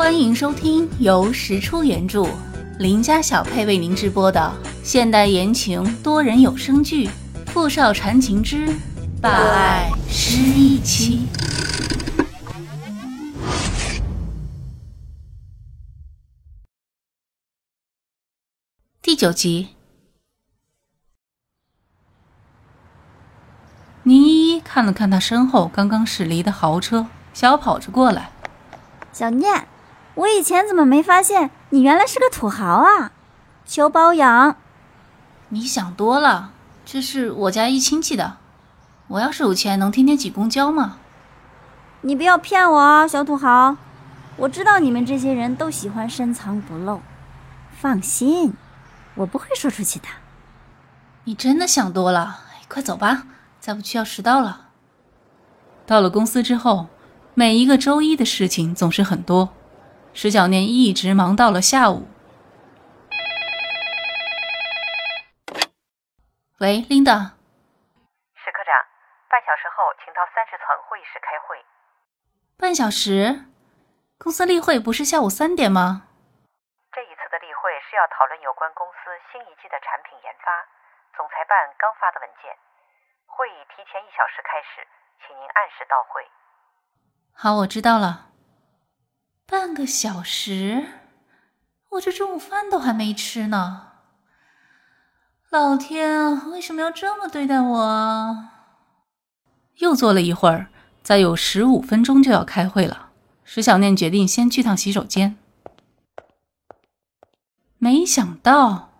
欢迎收听由石出原著、林家小配为您直播的现代言情多人有声剧《富少缠情之霸爱失忆妻》第九集。宁依依看了看他身后刚刚驶离的豪车，小跑着过来。小念，我以前怎么没发现你原来是个土豪啊？求包养。你想多了，这是我家一亲戚的。我要是有钱，能天天挤公交吗？你不要骗我啊，小土豪！我知道你们这些人都喜欢深藏不露。放心，我不会说出去的。你真的想多了，快走吧。再不去要迟到了。到了公司之后，每一个周一的事情总是很多，石小念一直忙到了下午。喂，琳达。石科长，半小时后请到三十层会议室开会。半小时？公司例会不是下午三点吗？这一次的例会是要讨论有关公司新一季的产品研发，总裁办刚发的文件。会议提前一小时开始，请您按时到会。好，我知道了。半个小时，我这中午饭都还没吃呢。老天啊，为什么要这么对待我？又坐了一会儿，再有十五分钟就要开会了。石小念决定先去趟洗手间，没想到。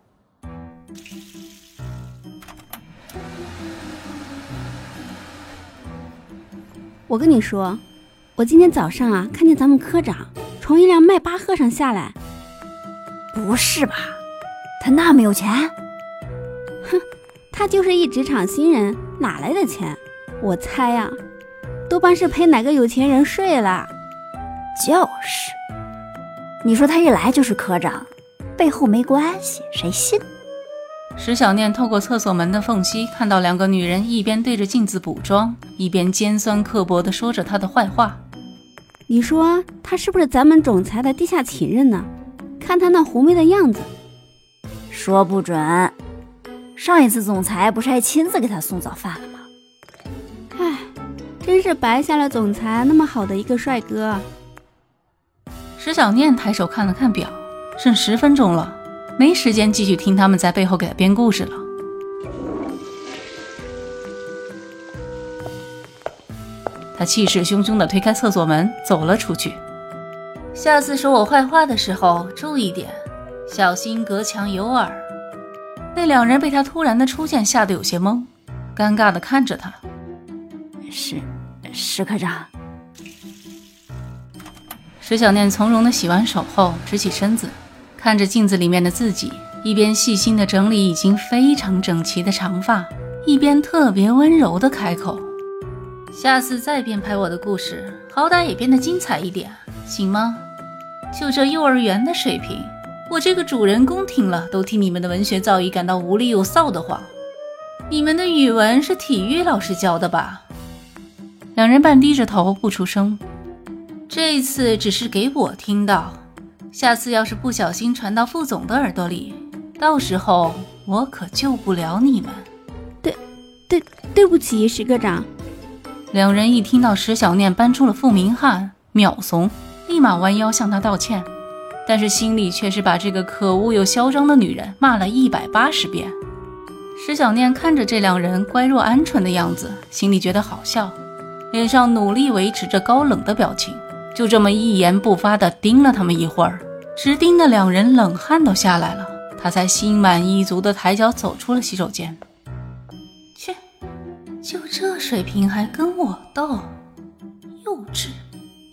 我跟你说，我今天早上啊，看见咱们科长从一辆迈巴赫上下来。不是吧？他那么有钱？哼，他就是一职场新人，哪来的钱？我猜呀，多半是陪哪个有钱人睡了。就是，你说他一来就是科长，背后没关系，谁信？石小念透过厕所门的缝隙，看到两个女人一边对着镜子补妆，一边尖酸刻薄地说着他的坏话。你说他是不是咱们总裁的地下情人呢？看他那狐媚的样子，说不准。上一次总裁不是还亲自给他送早饭了吗？唉，真是白瞎了总裁那么好的一个帅哥。石小念抬手看了看表，剩十分钟了。没时间继续听他们在背后给他编故事了。他气势汹汹地推开厕所门，走了出去。下次说我坏话的时候注意点，小心隔墙有耳。那两人被他突然的出现吓得有些懵，尴尬地看着他。石石科长。石小念从容地洗完手后，直起身子。看着镜子里面的自己，一边细心的整理已经非常整齐的长发，一边特别温柔的开口：“下次再编排我的故事，好歹也编得精彩一点，行吗？就这幼儿园的水平，我这个主人公听了都替你们的文学造诣感到无力又臊得慌。你们的语文是体育老师教的吧？”两人半低着头不出声，这次只是给我听到。下次要是不小心传到副总的耳朵里，到时候我可救不了你们。对，对，对不起，石科长。两人一听到石小念搬出了傅明翰，秒怂，立马弯腰向他道歉，但是心里却是把这个可恶又嚣张的女人骂了一百八十遍。石小念看着这两人乖若鹌鹑的样子，心里觉得好笑，脸上努力维持着高冷的表情。就这么一言不发地盯了他们一会儿，直盯的两人冷汗都下来了，他才心满意足地抬脚走出了洗手间。就这水平还跟我斗，幼稚！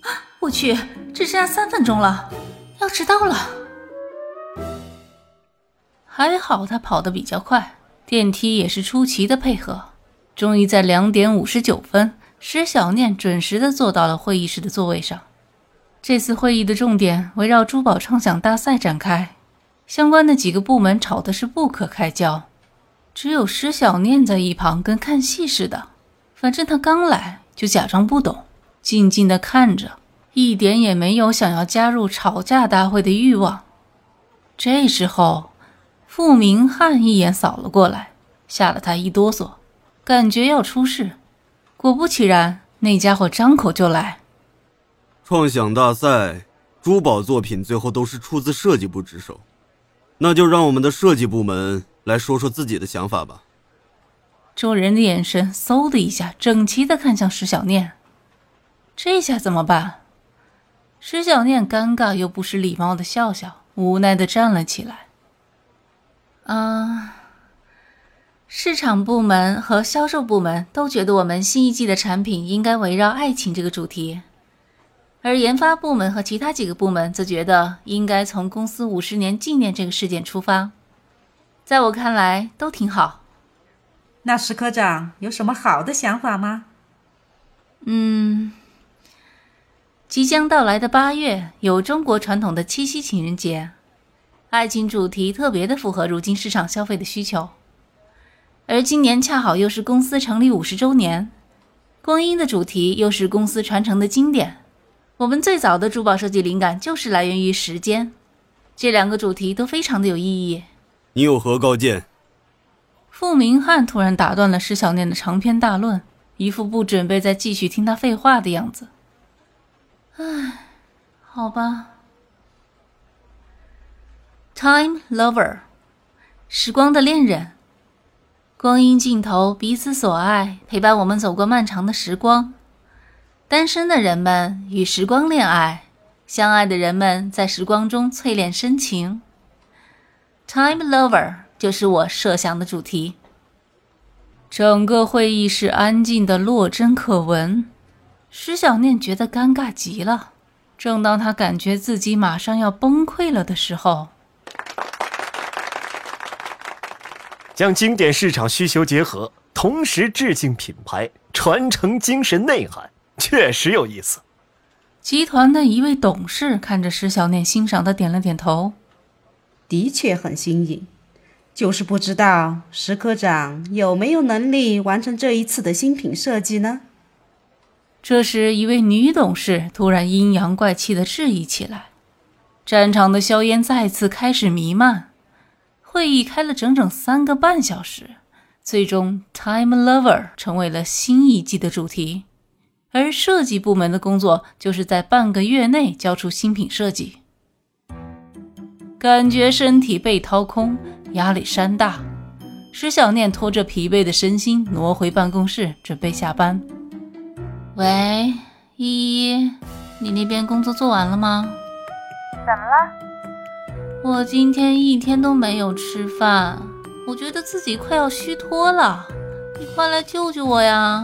啊，我去，只剩下三分钟了，要迟到了。还好他跑得比较快，电梯也是出奇的配合，终于在两点五十九分。石小念准时的坐到了会议室的座位上。这次会议的重点围绕珠宝创想大赛展开，相关的几个部门吵的是不可开交，只有石小念在一旁跟看戏似的。反正他刚来，就假装不懂，静静的看着，一点也没有想要加入吵架大会的欲望。这时候，傅明翰一眼扫了过来，吓了他一哆嗦，感觉要出事。果不其然，那家伙张口就来：“创想大赛，珠宝作品最后都是出自设计部之手，那就让我们的设计部门来说说自己的想法吧。”众人的眼神嗖的一下，整齐的看向石小念。这下怎么办？石小念尴尬又不失礼貌的笑笑，无奈的站了起来。啊，市场部门和销售部门都觉得我们新一季的产品应该围绕爱情这个主题，而研发部门和其他几个部门则觉得应该从公司五十年纪念这个事件出发。在我看来，都挺好。那石科长有什么好的想法吗？嗯，即将到来的八月有中国传统的七夕情人节，爱情主题特别的符合如今市场消费的需求。而今年恰好又是公司成立五十周年，光阴的主题又是公司传承的经典。我们最早的珠宝设计灵感就是来源于时间，这两个主题都非常的有意义。你有何高见？傅明翰突然打断了石小念的长篇大论，一副不准备再继续听他废话的样子。唉，好吧。Time lover，时光的恋人，光阴尽头，彼此所爱，陪伴我们走过漫长的时光。单身的人们与时光恋爱，相爱的人们在时光中淬炼深情。Time lover。就是我设想的主题。整个会议室安静的落针可闻，石小念觉得尴尬极了。正当他感觉自己马上要崩溃了的时候，将经典市场需求结合，同时致敬品牌，传承精神内涵，确实有意思。集团的一位董事看着石小念，欣赏的点了点头，的确很新颖。就是不知道石科长有没有能力完成这一次的新品设计呢？这时，一位女董事突然阴阳怪气的质疑起来。战场的硝烟再次开始弥漫。会议开了整整三个半小时，最终 “Time Lover” 成为了新一季的主题，而设计部门的工作就是在半个月内交出新品设计。感觉身体被掏空。压力山大，石小念拖着疲惫的身心挪回办公室，准备下班。喂，依依，你那边工作做完了吗？怎么了？我今天一天都没有吃饭，我觉得自己快要虚脱了，你快来救救我呀！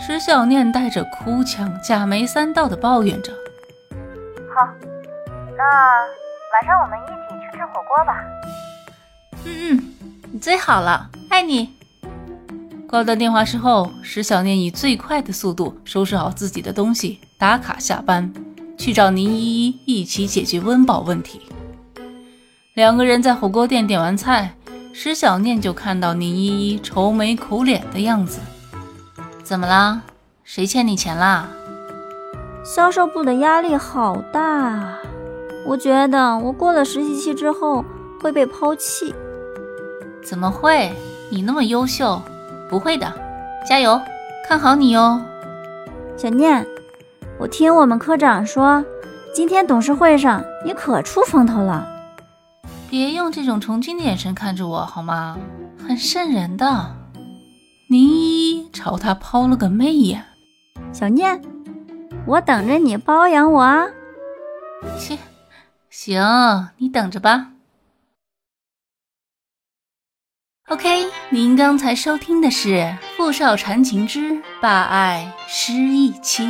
石小念带着哭腔，假眉三道的抱怨着。好，那晚上我们一起去吃火锅吧。嗯嗯，你最好了，爱你。挂断电话之后，石小念以最快的速度收拾好自己的东西，打卡下班，去找宁依依一起解决温饱问题。两个人在火锅店点完菜，石小念就看到宁依依愁眉苦脸的样子。怎么啦？谁欠你钱啦？销售部的压力好大，我觉得我过了实习期之后会被抛弃。怎么会？你那么优秀，不会的，加油，看好你哟。小念，我听我们科长说，今天董事会上你可出风头了。别用这种崇敬的眼神看着我好吗？很瘆人的。宁一朝他抛了个媚眼。小念，我等着你包养我啊。切，行，你等着吧。OK，您刚才收听的是《富少缠情之霸爱失忆妻》。